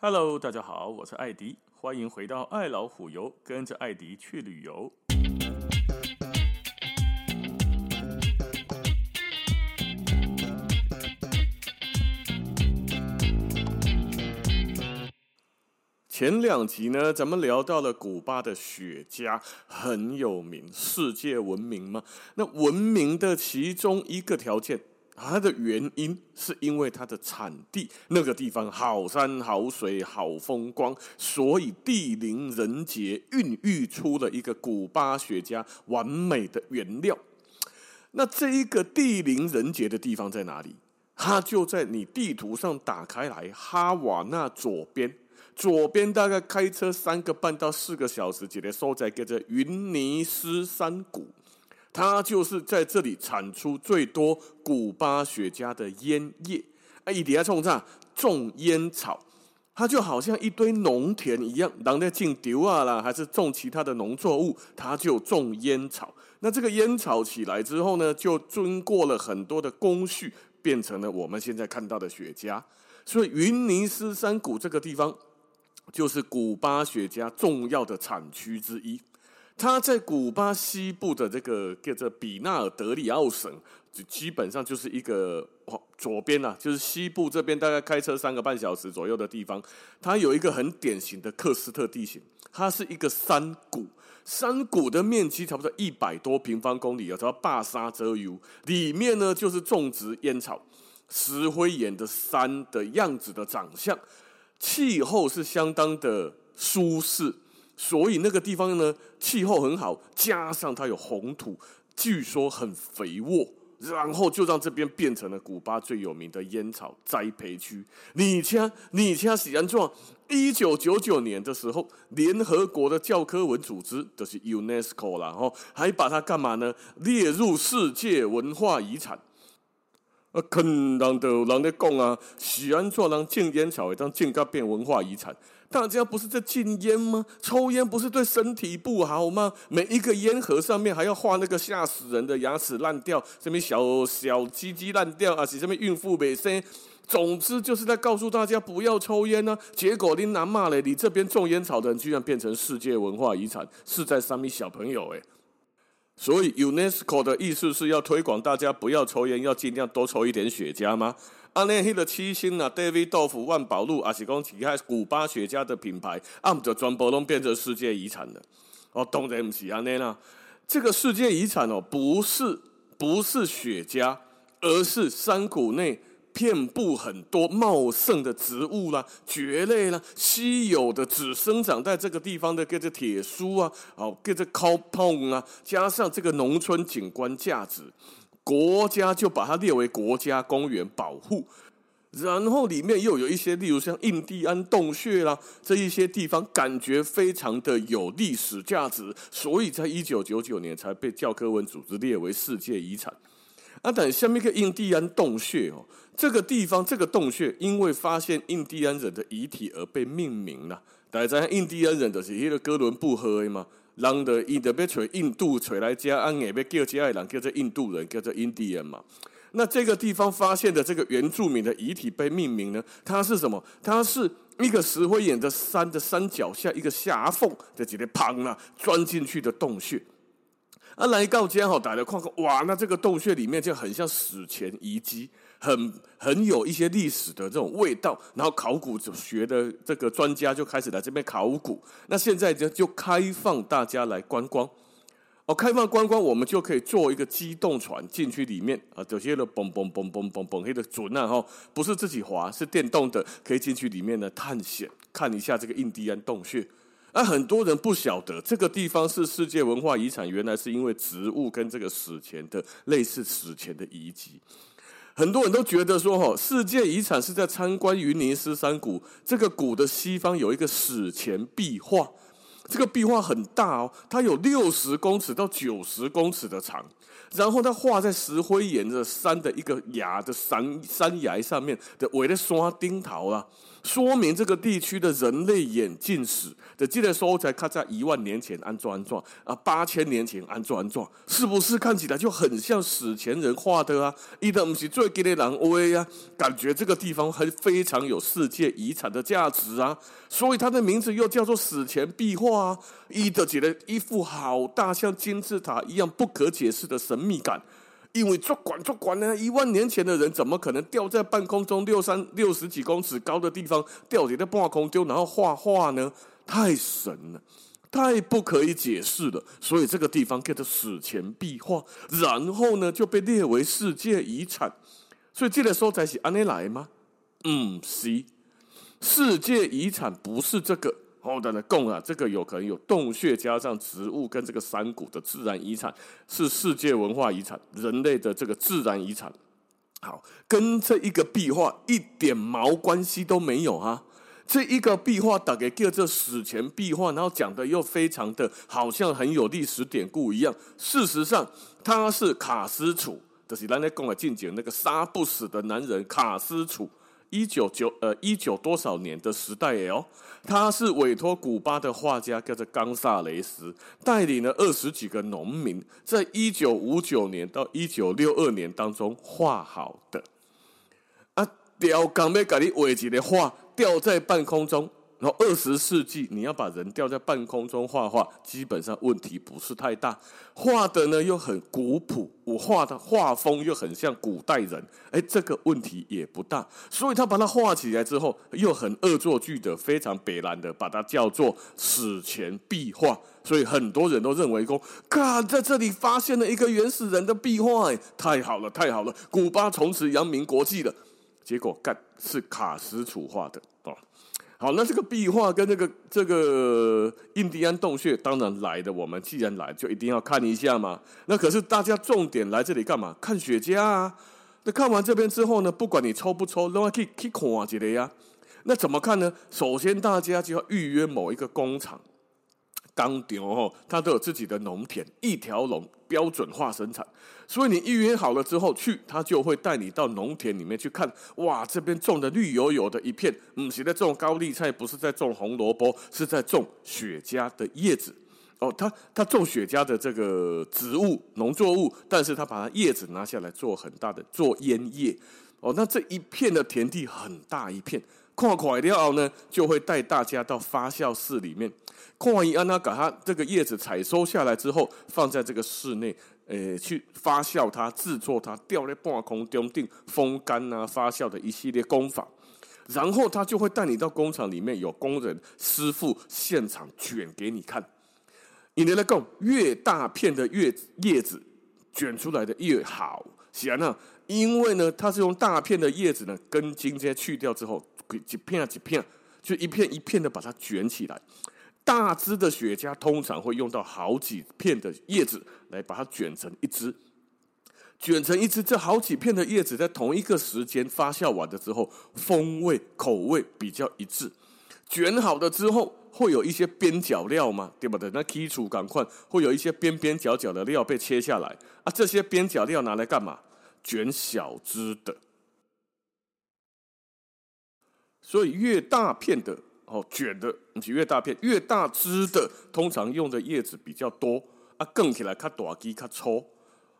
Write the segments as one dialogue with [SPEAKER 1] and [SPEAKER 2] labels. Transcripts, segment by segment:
[SPEAKER 1] Hello，大家好，我是艾迪，欢迎回到爱老虎游，跟着艾迪去旅游。前两集呢，咱们聊到了古巴的雪茄很有名，世界闻名嘛。那闻名的其中一个条件。它的原因是因为它的产地那个地方好山好水好风光，所以地灵人杰，孕育出了一个古巴雪茄完美的原料。那这一个地灵人杰的地方在哪里？它就在你地图上打开来，哈瓦那左边，左边大概开车三个半到四个小时，这个所在叫做云尼斯山谷。它就是在这里产出最多古巴雪茄的烟叶啊，以底下冲啥种烟草，它就好像一堆农田一样，人在种稻啊啦，还是种其他的农作物，它就种烟草。那这个烟草起来之后呢，就经过了很多的工序，变成了我们现在看到的雪茄。所以云尼斯山谷这个地方，就是古巴雪茄重要的产区之一。它在古巴西部的这个叫做比纳尔德里奥省，就基本上就是一个左边啊，就是西部这边大概开车三个半小时左右的地方。它有一个很典型的克斯特地形，它是一个山谷，山谷的面积差不多一百多平方公里啊，叫巴沙泽尤，里面呢就是种植烟草，石灰岩的山的样子的长相，气候是相当的舒适。所以那个地方呢，气候很好，加上它有红土，据说很肥沃，然后就让这边变成了古巴最有名的烟草栽培区。你家，你家喜安状，一九九九年的时候，联合国的教科文组织就是 UNESCO 啦，吼，还把它干嘛呢？列入世界文化遗产。啊，可能的人在讲啊，喜安状让禁烟草，会当禁到变文化遗产。大家不是在禁烟吗？抽烟不是对身体不好吗？每一个烟盒上面还要画那个吓死人的牙齿烂掉，什么小小鸡鸡烂掉啊，是什么孕妇没生。总之就是在告诉大家不要抽烟呢、啊。结果你拿骂嘞，你这边种烟草的人居然变成世界文化遗产，是在上面小朋友诶。所以 UNESCO 的意思是要推广大家不要抽烟，要尽量多抽一点雪茄吗？阿那黑的七星啊，David 豆腐、万宝路啊，是讲其他古巴雪茄的品牌，啊，就全部都变成世界遗产了。哦，当然不是阿那啦，这个世界遗产哦，不是不是雪茄，而是山谷内遍布很多茂盛的植物啦、蕨类啦、稀有的只生长在这个地方的叫做铁树啊，哦，叫做 cowpong 啊，加上这个农村景观价值。国家就把它列为国家公园保护，然后里面又有一些，例如像印第安洞穴啦，这一些地方感觉非常的有历史价值，所以在一九九九年才被教科文组织列为世界遗产。啊，等下面一个印第安洞穴哦，这个地方这个洞穴因为发现印第安人的遗体而被命名了。大家知印第安人就是那个哥伦布河的嘛。人的印的要找印度找来家，安也要叫家的人叫做印度人，叫做印第安嘛。那这个地方发现的这个原住民的遗体被命名呢？它是什么？它是一个石灰岩的山的山脚下一个狭缝的几个旁啊，钻进去的洞穴。啊，来到家好，大家看看，哇，那这个洞穴里面就很像史前遗迹。很很有一些历史的这种味道，然后考古学的这个专家就开始来这边考古。那现在就就开放大家来观光哦，开放观光，我们就可以坐一个机动船进去里面啊，有些的嘣嘣嘣嘣嘣嘣，黑的准啊哈，不是自己滑，是电动的，可以进去里面呢探险，看一下这个印第安洞穴。啊，很多人不晓得这个地方是世界文化遗产，原来是因为植物跟这个史前的类似史前的遗迹。很多人都觉得说，哈，世界遗产是在参观云尼斯山谷。这个谷的西方有一个史前壁画，这个壁画很大哦，它有六十公尺到九十公尺的长，然后它画在石灰岩的山的一个崖的山山崖上面的围的山顶头啊。说明这个地区的人类演进史的这个时才看在一万年前安装安装啊，八千年前安装安装，是不是看起来就很像史前人画的啊？伊的不是最给的人威啊，感觉这个地方还非常有世界遗产的价值啊，所以它的名字又叫做史前壁画啊。伊的觉得一副好大像金字塔一样不可解释的神秘感。因为做管做管呢，一万年前的人怎么可能吊在半空中六三六十几公尺高的地方吊在半空中，然后画画呢？太神了，太不可以解释了。所以这个地方叫做史前壁画，然后呢就被列为世界遗产。所以这个时候才是安尼来吗？嗯，是，世界遗产不是这个。好的呢，共啊，这个有可能有洞穴加上植物跟这个山谷的自然遗产，是世界文化遗产，人类的这个自然遗产。好，跟这一个壁画一点毛关系都没有啊！这一个壁画大概叫做史前壁画，然后讲的又非常的好像很有历史典故一样。事实上，他是卡斯楚，就是咱在讲的近景那个杀不死的男人卡斯楚。一九九呃一九多少年的时代哦，他是委托古巴的画家叫做冈萨雷斯，带领了二十几个农民，在一九五九年到一九六二年当中画好的。啊，吊钢要给你画一个画，吊在半空中。然后二十世纪，你要把人吊在半空中画画，基本上问题不是太大。画的呢又很古朴，我画的画风又很像古代人，哎，这个问题也不大。所以他把它画起来之后，又很恶作剧的，非常北烂的，把它叫做史前壁画。所以很多人都认为说，看在这里发现了一个原始人的壁画，哎，太好了，太好了，古巴从此扬名国际了。结果干是卡斯楚画的哦。好，那这个壁画跟这个这个印第安洞穴，当然来的。我们既然来，就一定要看一下嘛。那可是大家重点来这里干嘛？看雪茄啊。那看完这边之后呢，不管你抽不抽，都要去去看一下呀。那怎么看呢？首先，大家就要预约某一个工厂。当地哦，他都有自己的农田，一条龙标准化生产。所以你预约好了之后去，他就会带你到农田里面去看。哇，这边种的绿油油的一片，嗯，现在种高丽菜，不是在种红萝卜，是在种雪茄的叶子。哦，他他种雪茄的这个植物农作物，但是他把它叶子拿下来做很大的做烟叶。哦，那这一片的田地很大一片。看快掉呢，就会带大家到发酵室里面。看完以后呢，把它这个叶子采收下来之后，放在这个室内，呃，去发酵它、制作它，吊在半空中定风干啊、发酵的一系列工法。然后他就会带你到工厂里面，有工人师傅现场卷给你看。以前来讲，越大片的叶叶子卷出来的越好。显然，因为呢，它是用大片的叶子呢，根茎这些去掉之后。几片啊几片，就一片一片的把它卷起来。大支的雪茄通常会用到好几片的叶子来把它卷成一支，卷成一支。这好几片的叶子在同一个时间发酵完了之后，风味口味比较一致。卷好的之后，会有一些边角料嘛，对不对？那基础赶快会有一些边边角角的料被切下来啊。这些边角料拿来干嘛？卷小枝的。所以越大片的哦，卷的，你越大片越大枝的，通常用的叶子比较多啊，更起来它大枝它粗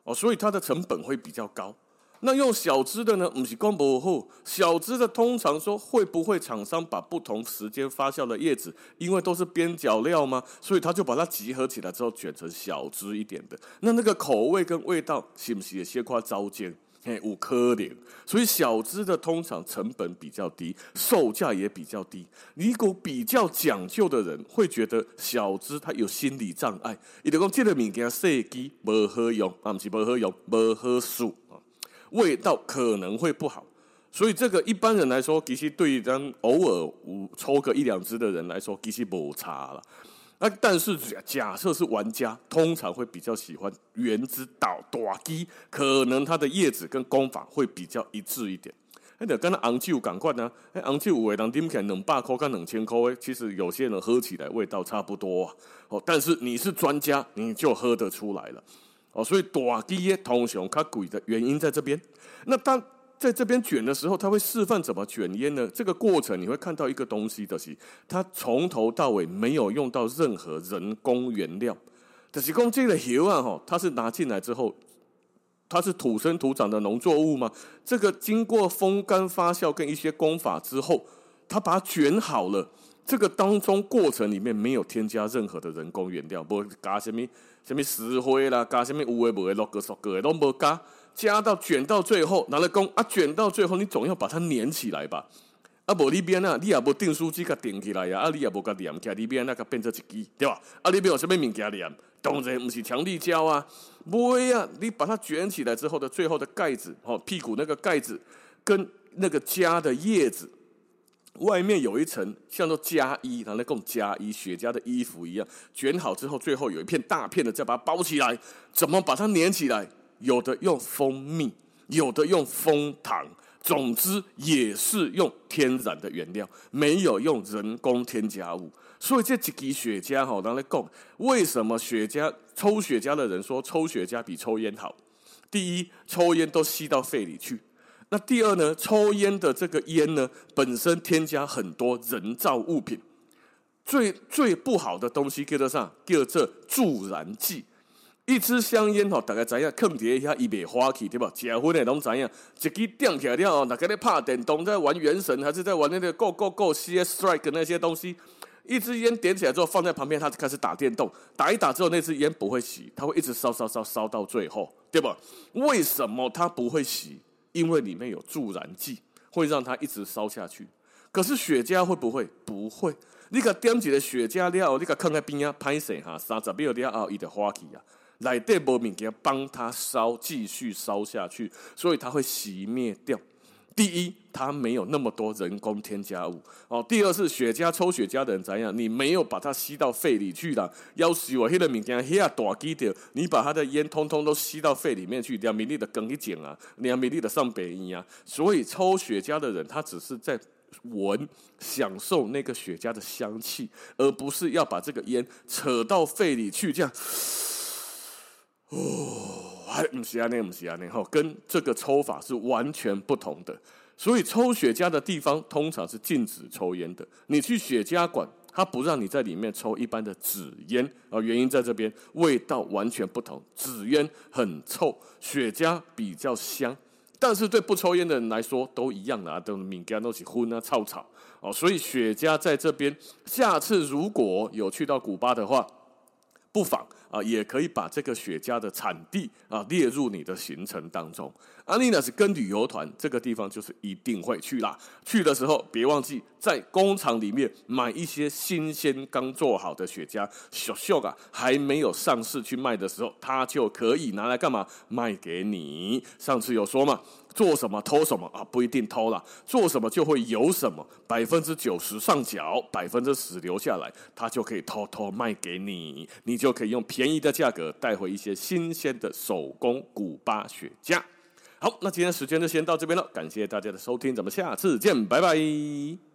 [SPEAKER 1] 哦，所以它的成本会比较高。那用小枝的呢，不是光不好，小枝的通常说会不会厂商把不同时间发酵的叶子，因为都是边角料吗？所以他就把它集合起来之后卷成小枝一点的，那那个口味跟味道是不是也先夸糟践？嘿，五颗脸，所以小支的通常成本比较低，售价也比较低。如果比较讲究的人会觉得小支它有心理障碍，伊就讲这个物件设计不好用，啊不是不好用，不好数，味道可能会不好。所以这个一般人来说，其实对于咱偶尔抽个一两支的人来说，其实不差了。啊，但是假设是玩家，通常会比较喜欢原子岛大鸡，可能它的叶子跟工法会比较一致一点。哎，得跟那红酒赶快呢，哎，红酒有的人啉起来两百块跟两千块，其实有些人喝起来味道差不多啊。哦，但是你是专家，你就喝得出来了。哦，所以大枝通常较贵的原因在这边。那当在这边卷的时候，他会示范怎么卷烟呢？这个过程你会看到一个东西的是，他从头到尾没有用到任何人工原料。就是讲这个油啊，哈，它是拿进来之后，它是土生土长的农作物吗？这个经过风干发酵跟一些工法之后，它把它卷好了。这个当中过程里面没有添加任何的人工原料，不加什么什么石灰啦，加什么无为不为六个六个都没加，加到卷到最后拿来工啊，卷到最后你总要把它粘起来吧？啊，无里边啊，你也无订书机给顶起来呀？啊，你也无给粘起来，里边那个变成一支，对吧？啊，里边有什么物件粘？当然不是强力胶啊，不会啊，你把它卷起来之后的最后的盖子，哦，屁股那个盖子跟那个夹的叶子。外面有一层像做夹衣，拿来供夹衣雪茄的衣服一样，卷好之后，最后有一片大片的，再把它包起来。怎么把它粘起来？有的用蜂蜜，有的用蜂糖，总之也是用天然的原料，没有用人工添加物。所以这几支雪茄哈，拿来供为什么雪茄抽雪茄的人说抽雪茄比抽烟好？第一，抽烟都吸到肺里去。那第二呢？抽烟的这个烟呢，本身添加很多人造物品，最最不好的东西叫做啥？叫做助燃剂。一支香烟吼，大家知影，坑底一下一别花去，对吧？结婚的拢知影，一支点起来了，大家在拍电动，在玩原神，还是在玩那个 Go Go Go CS Strike 那些东西。一支烟点起来之后，放在旁边，它就开始打电动，打一打之后，那支烟不会熄，它会一直烧烧烧烧到最后，对吧？为什么它不会熄？因为里面有助燃剂，会让它一直烧下去。可是雪茄会不会？不会。你个点起的雪茄了，你个放在边啊，拍死哈，三十秒了后，伊就花去啊。内底无物件帮它烧，继续烧下去，所以它会熄灭掉。第一，它没有那么多人工添加物哦。第二是雪茄抽雪茄的人怎样？你没有把它吸到肺里去了。要是我黑的物件，黑啊大几条，你把它的烟通通都吸到肺里面去，两米粒的更一剪啊，两米粒的上北一啊。所以抽雪茄的人，他只是在闻、享受那个雪茄的香气，而不是要把这个烟扯到肺里去，这样。哦。还不是安内，不是安内，哈，跟这个抽法是完全不同的。所以抽雪茄的地方通常是禁止抽烟的。你去雪茄馆，他不让你在里面抽一般的纸烟啊，原因在这边，味道完全不同。纸烟很臭，雪茄比较香。但是对不抽烟的人来说都一样的啊，都敏感都是荤啊、臭草哦。所以雪茄在这边，下次如果有去到古巴的话，不妨啊，也可以把这个雪茄的产地啊列入你的行程当中。阿丽娜是跟旅游团，这个地方就是一定会去啦。去的时候别忘记在工厂里面买一些新鲜刚做好的雪茄，小秀啊还没有上市去卖的时候，它就可以拿来干嘛？卖给你。上次有说嘛。做什么偷什么啊？不一定偷了，做什么就会有什么。百分之九十上缴，百分之十留下来，他就可以偷偷卖给你，你就可以用便宜的价格带回一些新鲜的手工古巴雪茄。好，那今天时间就先到这边了，感谢大家的收听，咱们下次见，拜拜。